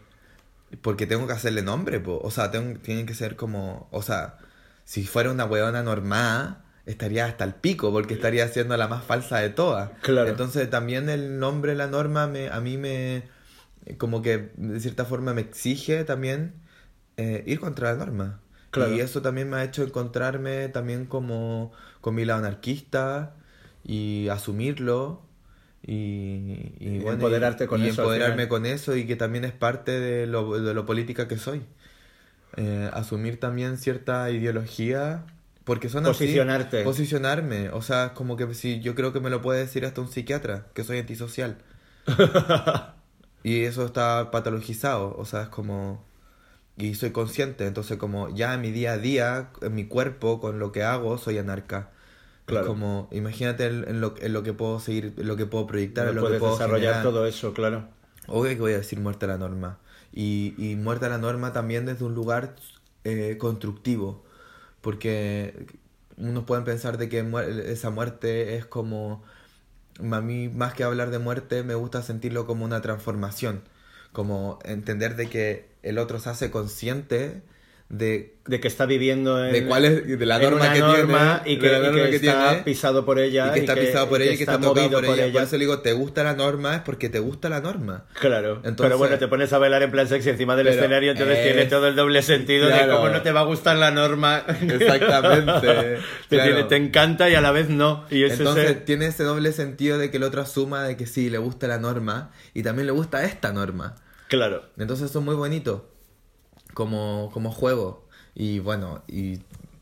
Porque tengo que hacerle nombre, po. O sea, tengo, tienen que ser como. O sea, si fuera una weona normal, estaría hasta el pico, porque estaría siendo la más falsa de todas. Claro. Entonces también el nombre, la norma, me, a mí me. Como que de cierta forma me exige también eh, ir contra la norma. Claro. Y eso también me ha hecho encontrarme también como con mi lado anarquista y asumirlo y, y, Y bueno, empoderarte con y eso empoderarme con eso y que también es parte de lo, de lo política que soy. Eh, asumir también cierta ideología porque son así. Posicionarte. Posicionarme. O sea, como que si yo creo que me lo puede decir hasta un psiquiatra, que soy antisocial. y eso está patologizado. O sea, es como... Y soy consciente. Entonces, como ya en mi día a día, en mi cuerpo, con lo que hago, soy anarca. Claro. Como, imagínate en, lo, en lo que puedo seguir, en lo que puedo proyectar, en lo que puedo desarrollar generar. todo eso, claro. Obvio que voy a decir muerte a la norma. Y, y muerte a la norma también desde un lugar eh, constructivo. Porque unos pueden pensar de que muer- esa muerte es como... A mí, más que hablar de muerte, me gusta sentirlo como una transformación. Como entender de que el otro se hace consciente de, De que está viviendo en, de cuál es de la norma que norma tiene. y que, de la y que que está tiene. pisado por ella. y que está pisado por ella y que está, tocado movido por ella. Por eso le digo, ¿te gusta la norma? Es porque te gusta la norma. Claro, Entonces- pero bueno, te pones a bailar en plan sexy encima del escenario, entonces es- tiene todo el doble sentido de Claro. cómo no te va a gustar la norma. Exactamente. te, claro. tiene- te encanta y a la vez no. Y es Entonces tiene ese doble sentido de que el otro asuma de que sí, le gusta la norma y también le gusta esta norma. Claro, Entonces eso es muy bonito como, como juego. Y bueno, y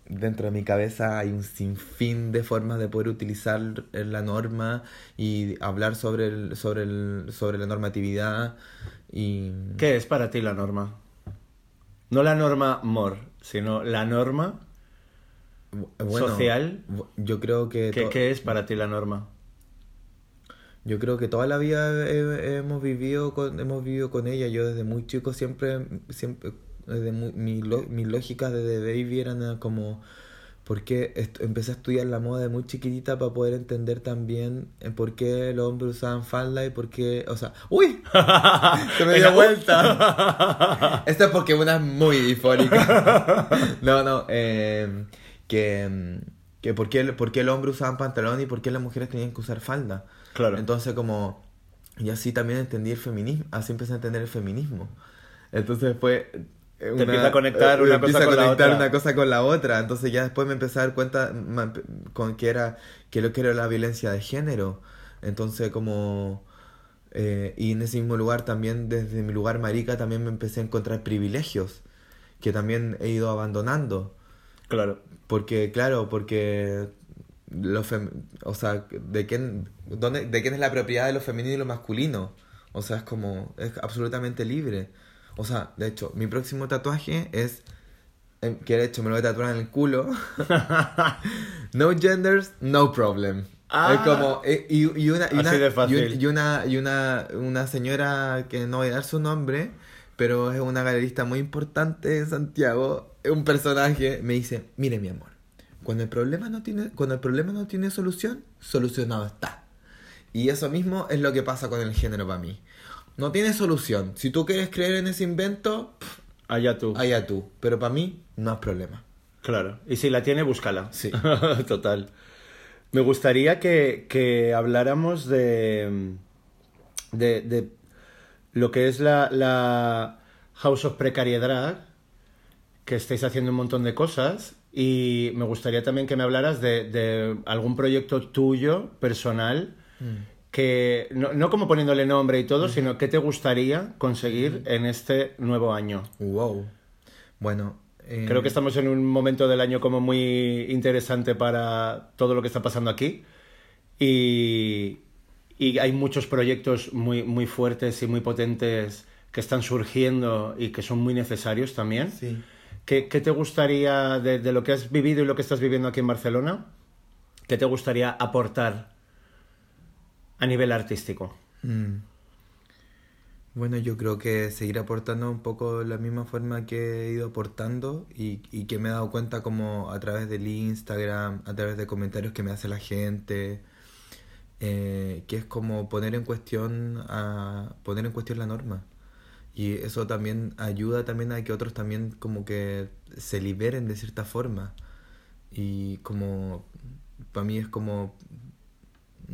dentro de mi cabeza hay un sinfín de formas de poder utilizar la norma y hablar sobre, el, sobre, el, sobre la normatividad. Y ¿qué es para ti la norma? No la norma mor, sino la norma. bueno, social. Yo creo que... ¿Qué, qué es para ti la norma? Yo creo que toda la vida he- hemos vivido con, hemos vivido con ella. Yo desde muy chico siempre, siempre, desde muy- mi, mis lógicas desde baby eran eh, como, porque est- empecé a estudiar la moda de muy chiquitita para poder entender también por qué los hombres usaban falda y por qué, o sea, ¡uy! Se me dio vuelta. Esto es porque una es muy difónica. No, no, eh, que, mm, que por, qué, por qué el hombre usaban pantalón y por qué las mujeres tenían que usar falda. Claro. Entonces como, y así también entendí el feminismo, así empecé a entender el feminismo. Entonces fue... eh, una- empieza a conectar eh, una empieza cosa con la conectar otra. una cosa con la otra. Entonces ya después me empecé a dar cuenta con que era que lo que era la violencia de género. Entonces como eh, y en ese mismo lugar también desde mi lugar marica también me empecé a encontrar privilegios que también he ido abandonando. Claro. Porque, claro, porque lo o sea, ¿de quién, dónde, ¿de quién es la propiedad de lo femenino y lo masculino? O sea, es como, es absolutamente libre. O sea, de hecho, mi próximo tatuaje es, eh, que de hecho me lo voy a tatuar en el culo. no genders, no problem. Ah. es como, eh, y, y una, y, una, y una, y una, una señora que no voy a dar su nombre, pero es una galerista muy importante de Santiago, un personaje, me dice, mire mi amor, cuando el problema no tiene, cuando el problema no tiene solución, solucionado está. Y eso mismo es lo que pasa con el género para mí. No tiene solución. Si tú quieres creer en ese invento, pff, Allá tú. allá tú. Pero para mí no es problema. Claro. Y si la tiene, búscala. Sí. Total. Me gustaría que, que habláramos de, de, de lo que es la, la House of Precariedad, que estáis haciendo un montón de cosas. Y me gustaría también que me hablaras de, de algún proyecto tuyo, personal, que no, no como poniéndole nombre y todo, sino que te gustaría conseguir en este nuevo año. Wow. Bueno. eh, Creo que estamos en un momento del año como muy interesante para todo lo que está pasando aquí. Y, y hay muchos proyectos muy, muy fuertes y muy potentes que están surgiendo y que son muy necesarios también. Sí. ¿Qué, qué te gustaría, de, de lo que has vivido y lo que estás viviendo aquí en Barcelona, qué te gustaría aportar a nivel artístico? Mm. Bueno, yo creo que seguir aportando un poco la misma forma que he ido aportando y, que me he dado cuenta como a través del Instagram, a través de comentarios que me hace la gente, eh, que es como poner en cuestión poner en cuestión la norma. Y eso también ayuda también a que otros también como que se liberen de cierta forma. Y como para mí es como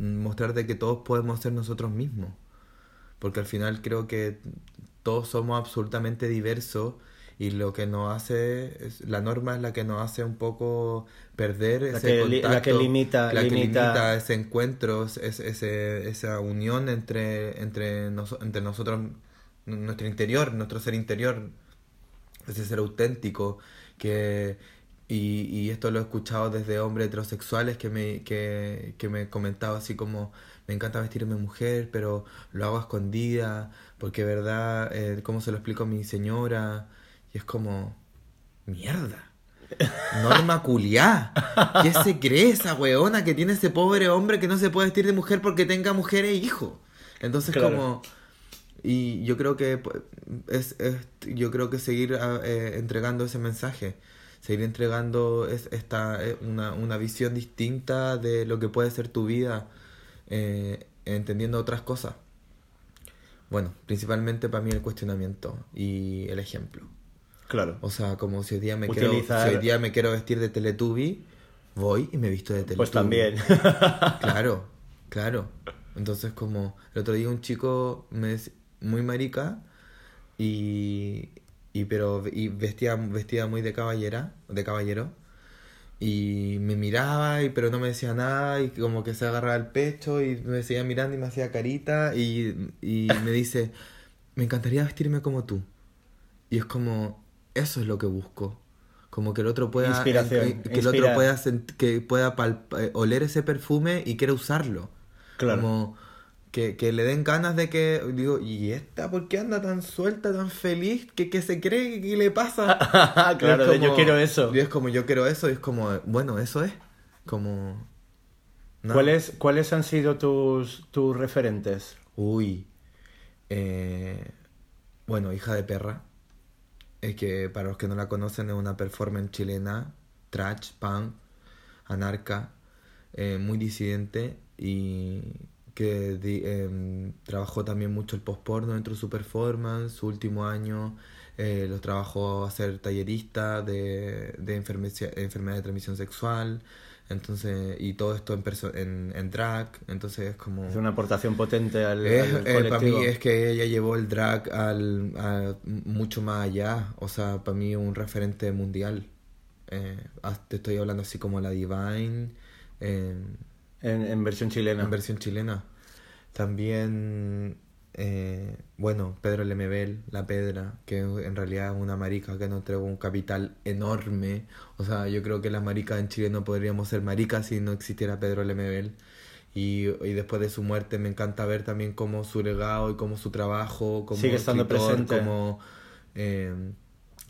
mostrar de que todos podemos ser nosotros mismos. Porque al final creo que todos somos absolutamente diversos y lo que nos hace, la norma es la que nos hace un poco perder La ese que la contacto, que limita- la que limita- ese encuentro, es- ese, esa unión entre, entre, noso- entre nosotros, nuestro interior, nuestro ser interior, ese ser auténtico que y, y esto lo he escuchado desde hombres heterosexuales que me que, que me comentaba así como me encanta vestirme mujer pero lo hago a escondida porque verdad eh, cómo se lo explico a mi señora y es como mierda Norma culiá. ¿Qué se cree esa weona que tiene ese pobre hombre que no se puede vestir de mujer porque tenga mujer e hijo? Entonces Claro. como y yo creo que pues, es, es- yo creo que seguir ah, eh, entregando ese mensaje, seguir entregando es, esta eh, una, una visión distinta de lo que puede ser tu vida, eh, entendiendo otras cosas. Bueno, principalmente para mí el cuestionamiento y el ejemplo. Claro. O sea, como si hoy día me Utilizar- quiero, si hoy día me quiero vestir de Teletubby, voy y me visto de Teletubby. Pues también. Claro, claro. Entonces como el otro día un chico me dec- muy marica y, y pero y vestía vestida muy de caballera, de caballero y me miraba y pero no me decía nada y como que se agarraba el pecho y me seguía mirando y me hacía carita y, y me dice, "Me encantaría vestirme como tú." Y es como eso es lo que busco. Como que el otro pueda Inspiración, que el otro pueda que pueda eh, oler ese perfume y quiera usarlo. Claro. Como que, que le den ganas de que digo, ¿y esta por qué anda tan suelta, tan feliz? ¿Qué, qué se cree? ¿Qué le pasa? Claro, es de yo quiero eso. Y es como yo quiero eso y es como, bueno, eso es. Como. ¿Cuáles, ¿Cuáles han sido tus, tus referentes? Uy. Eh, bueno, hija de perra. Es que para los que no la conocen es una performance chilena, trash, punk, anarca, eh, muy disidente y que di- em, trabajó también mucho el post-porno dentro de su performance, su último año eh, los trabajó a ser tallerista de, de enferme- enfermedad de transmisión sexual, entonces, y todo esto en, en, en drag, entonces es como... Es una aportación potente al, Es, al eh, para mí es que ella llevó el drag al, a mucho más allá. O sea, para mí un referente mundial. Eh, te estoy hablando así como la Divine eh, en, en versión chilena. en versión chilena. También, eh, bueno, Pedro Lemebel, La Pedra, que en realidad es una marica que nos entregó un capital enorme. O sea, yo creo que las maricas en Chile no podríamos ser maricas si no existiera Pedro Lemebel. Y, y después de su muerte me encanta ver también cómo su legado y cómo su trabajo como Sigue estando escritor, presente. como eh,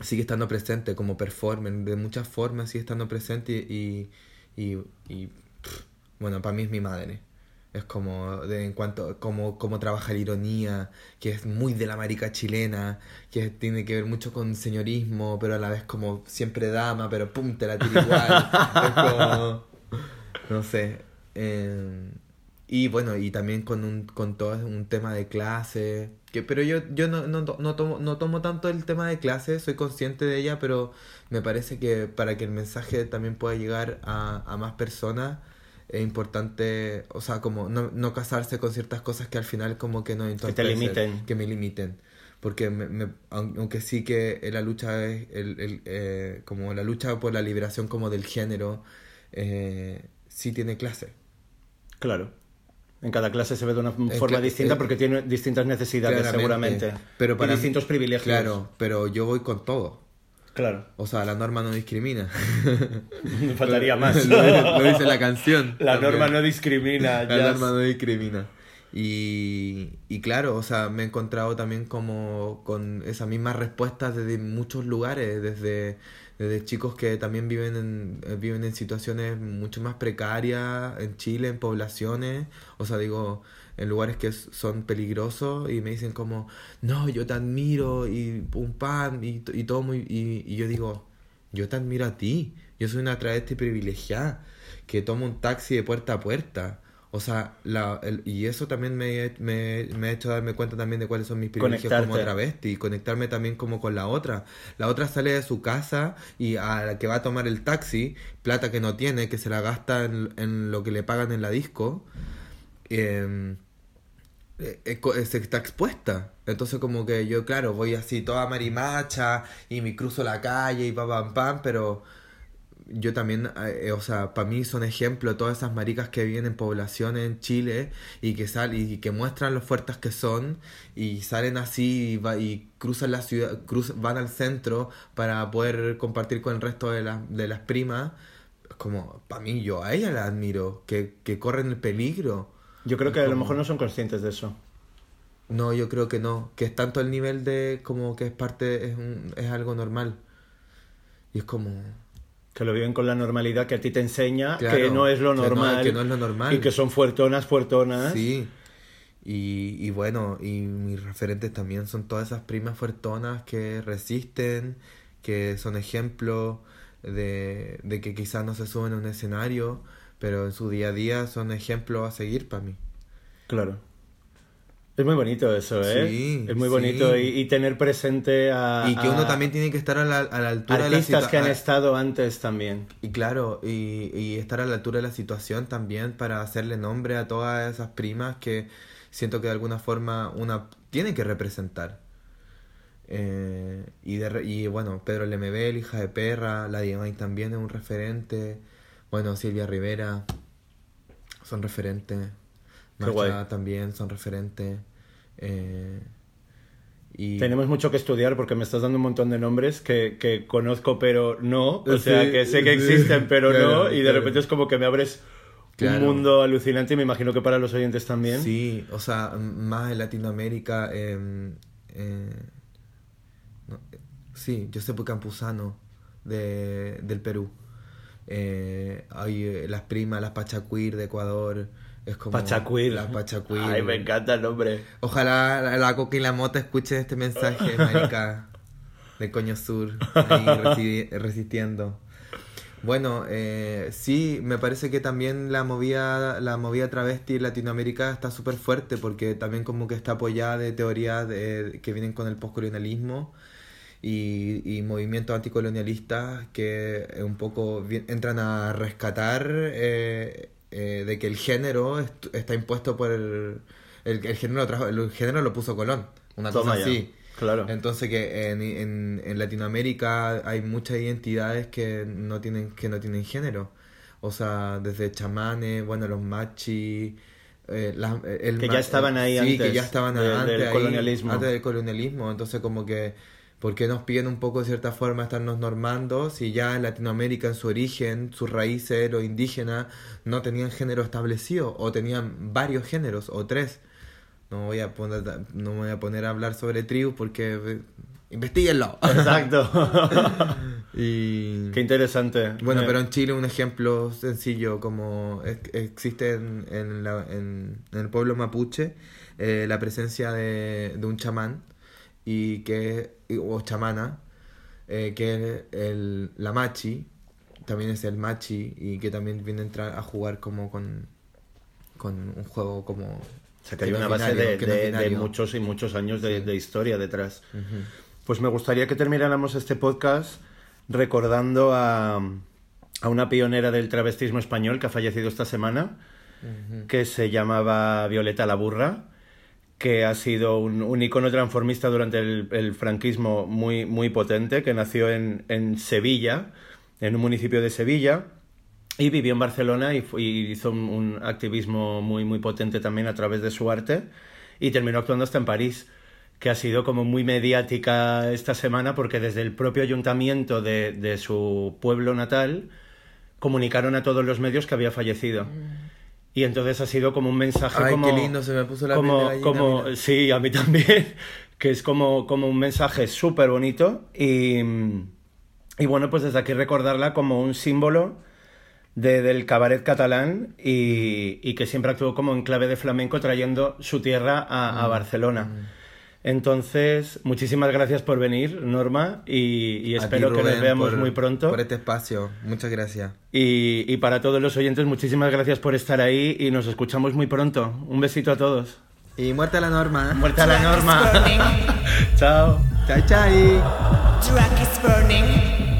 sigue estando presente como performer de muchas formas sigue estando presente y, y, y, bueno para mí es mi madre. Es como de en cuanto como como trabaja la ironía que es muy de la marica chilena que tiene que ver mucho con señorismo pero a la vez como siempre dama pero pum te la tira igual. Es como no sé eh, y bueno y también con un con todo un tema de clase que pero yo yo no, no, no tomo no tomo tanto el tema de clase soy consciente de ella pero me parece que para que el mensaje también pueda llegar a, a más personas es importante, o sea, como no, no casarse con ciertas cosas que al final como que no te entorpecen, limiten. Que me limiten. Porque me, me- aun- aunque sí que la lucha es el, el, eh, como la lucha por la liberación como del género, eh, sí tiene clase. Claro. En cada clase se ve de una forma que- distinta porque tiene distintas necesidades seguramente. Pero y mí- distintos privilegios. Claro, pero yo voy con todo. Claro. O sea, la norma no discrimina. Me faltaría más. lo, lo dice la canción. La también. norma no discrimina. La norma no discrimina. Y, y claro, o sea, me he encontrado también como con esas mismas respuestas desde muchos lugares, desde, desde chicos que también viven en, eh, viven en situaciones mucho más precarias en Chile, en poblaciones, o sea, digo, en lugares que son peligrosos y me dicen como, no, yo te admiro y pum pam y, y todo muy... Y, y yo digo, yo te admiro a ti, yo soy una travesti privilegiada que toma un taxi de puerta a puerta. O sea, la, el- y eso también me, me, me ha hecho darme cuenta también de cuáles son mis privilegios como Conectarte. travesti y conectarme también como con la otra. La otra sale de su casa y a la que va a tomar el taxi, plata que no tiene, que se la gasta en, en lo que le pagan en la disco, co- eh, se está expuesta. Entonces como que yo, claro, voy así toda marimacha y me cruzo la calle y pam, pam, pam, pero yo también, eh, eh, o sea, para mí son ejemplo todas esas maricas que viven en poblaciones en Chile y que salen y que muestran lo fuertes que son y salen así y, y cruzan la ciudad, cruz, van al centro para poder compartir con el resto de, las de las primas. Como, para mí, yo a ella la admiro, que, que corren el peligro. Yo creo que a lo mejor no son conscientes de eso. No, yo creo que no. Que es tanto el nivel de como que es parte, es, un, es algo normal. Y es como... Que lo viven con la normalidad que a ti te enseña Claro, que no es lo que no- normal. que no es lo normal. Y que son fuertonas, fuertonas. Sí. Y, y bueno, y mis referentes también son todas esas primas fuertonas que resisten, que son ejemplos de, de que quizás no se suben a un escenario, pero en su día a día son ejemplos a seguir para mí. Claro. Es muy bonito eso, ¿eh? Sí, es muy sí. bonito. Y, y tener presente a. Y que uno a también tiene que estar a la, a la altura de la Artistas que han estado antes también. Y claro, y, y estar a la altura de la situación también para hacerle nombre a todas esas primas que siento que de alguna forma una tiene que representar. Eh, y, de y bueno, Pedro Lemebel, hija de perra, la Divine también es un referente. Bueno, Silvia Rivera son referentes. Marcha también son referentes. Eh, y Tenemos mucho que estudiar porque me estás dando un montón de nombres que, que conozco pero no. O Sí, sea, que sé que existen pero claro, no. Y de claro. repente es como que me abres Claro. un mundo alucinante y me imagino que para los oyentes también. Sí, o sea, más en Latinoamérica. eh, eh, no, eh, sí, Giuseppe Campuzano de, del Perú. Eh, hay eh, las primas, las Pachacuir de Ecuador. Es como Pachacuir. Ay, me encanta el nombre. Ojalá la, la Coca y la Mota escuchen este mensaje, marica, de Coño Sur, ahí resi- resistiendo. Bueno, eh, sí, me parece que también la movida, la movida travesti en Latinoamérica está súper fuerte porque también como que está apoyada de teorías de, que vienen con el postcolonialismo y, y movimientos anticolonialistas que eh, un poco entran a rescatar eh, eh, de que el género est- está impuesto por el, el, el género lo trajo- el género lo puso Colón, una Toma cosa ya. así. Claro. Entonces que en, en, en Latinoamérica hay muchas identidades que no tienen, que no tienen género. O sea, desde chamanes, bueno, los machis, eh, las- el Que ya estaban ahí sí, antes que ya estaban de- antes del ahí, colonialismo. Antes del colonialismo. Entonces como que, ¿por qué nos piden un poco de cierta forma estarnos normando si ya en Latinoamérica en su origen, sus raíces, los indígenas, no tenían género establecido o tenían varios géneros o tres? No voy a poner, no me voy a poner a hablar sobre tribus porque eh, investiguenlo. Exacto. y Qué interesante. bueno, Eh, pero en Chile un ejemplo sencillo como ex- existe en, en, la- en- en el pueblo mapuche eh, la presencia de, de un chamán y que o chamana eh, que es el, la machi también es el machi y que también viene a entrar a jugar como con con un juego como O sea, que hay una base de, de- muchos y muchos años de, Sí. de historia detrás. Pues me gustaría que termináramos este podcast recordando a, a una pionera del travestismo español que ha fallecido esta semana, que se llamaba Violeta la Burra, que ha sido un, un icono transformista durante el, el franquismo muy, muy potente, que nació en, en Sevilla, en un municipio de Sevilla, y vivió en Barcelona y, y hizo un, un activismo muy, muy potente también a través de su arte, y terminó actuando hasta en París que ha sido como muy mediática esta semana porque desde el propio ayuntamiento de, de su pueblo natal comunicaron a todos los medios que había fallecido. Y entonces ha sido como un mensaje Ay, como... qué lindo, se me puso la como, gallina, como mira. Sí, a mí también. Que es como, como un mensaje súper bonito. Y, y bueno, pues desde aquí recordarla como un símbolo de- del cabaret catalán y, y que siempre actuó como en clave de flamenco trayendo su tierra a, Mm, a Barcelona. Entonces, muchísimas gracias por venir, Norma, y, y A ti, espero que nos veamos por- muy pronto. Por este espacio. Muchas gracias. Y, y para todos los oyentes, muchísimas gracias por estar ahí y nos escuchamos muy pronto. Un besito a todos. Y muerta la norma. Muerta la norma. Chao. Chai, chai. Drag is burning.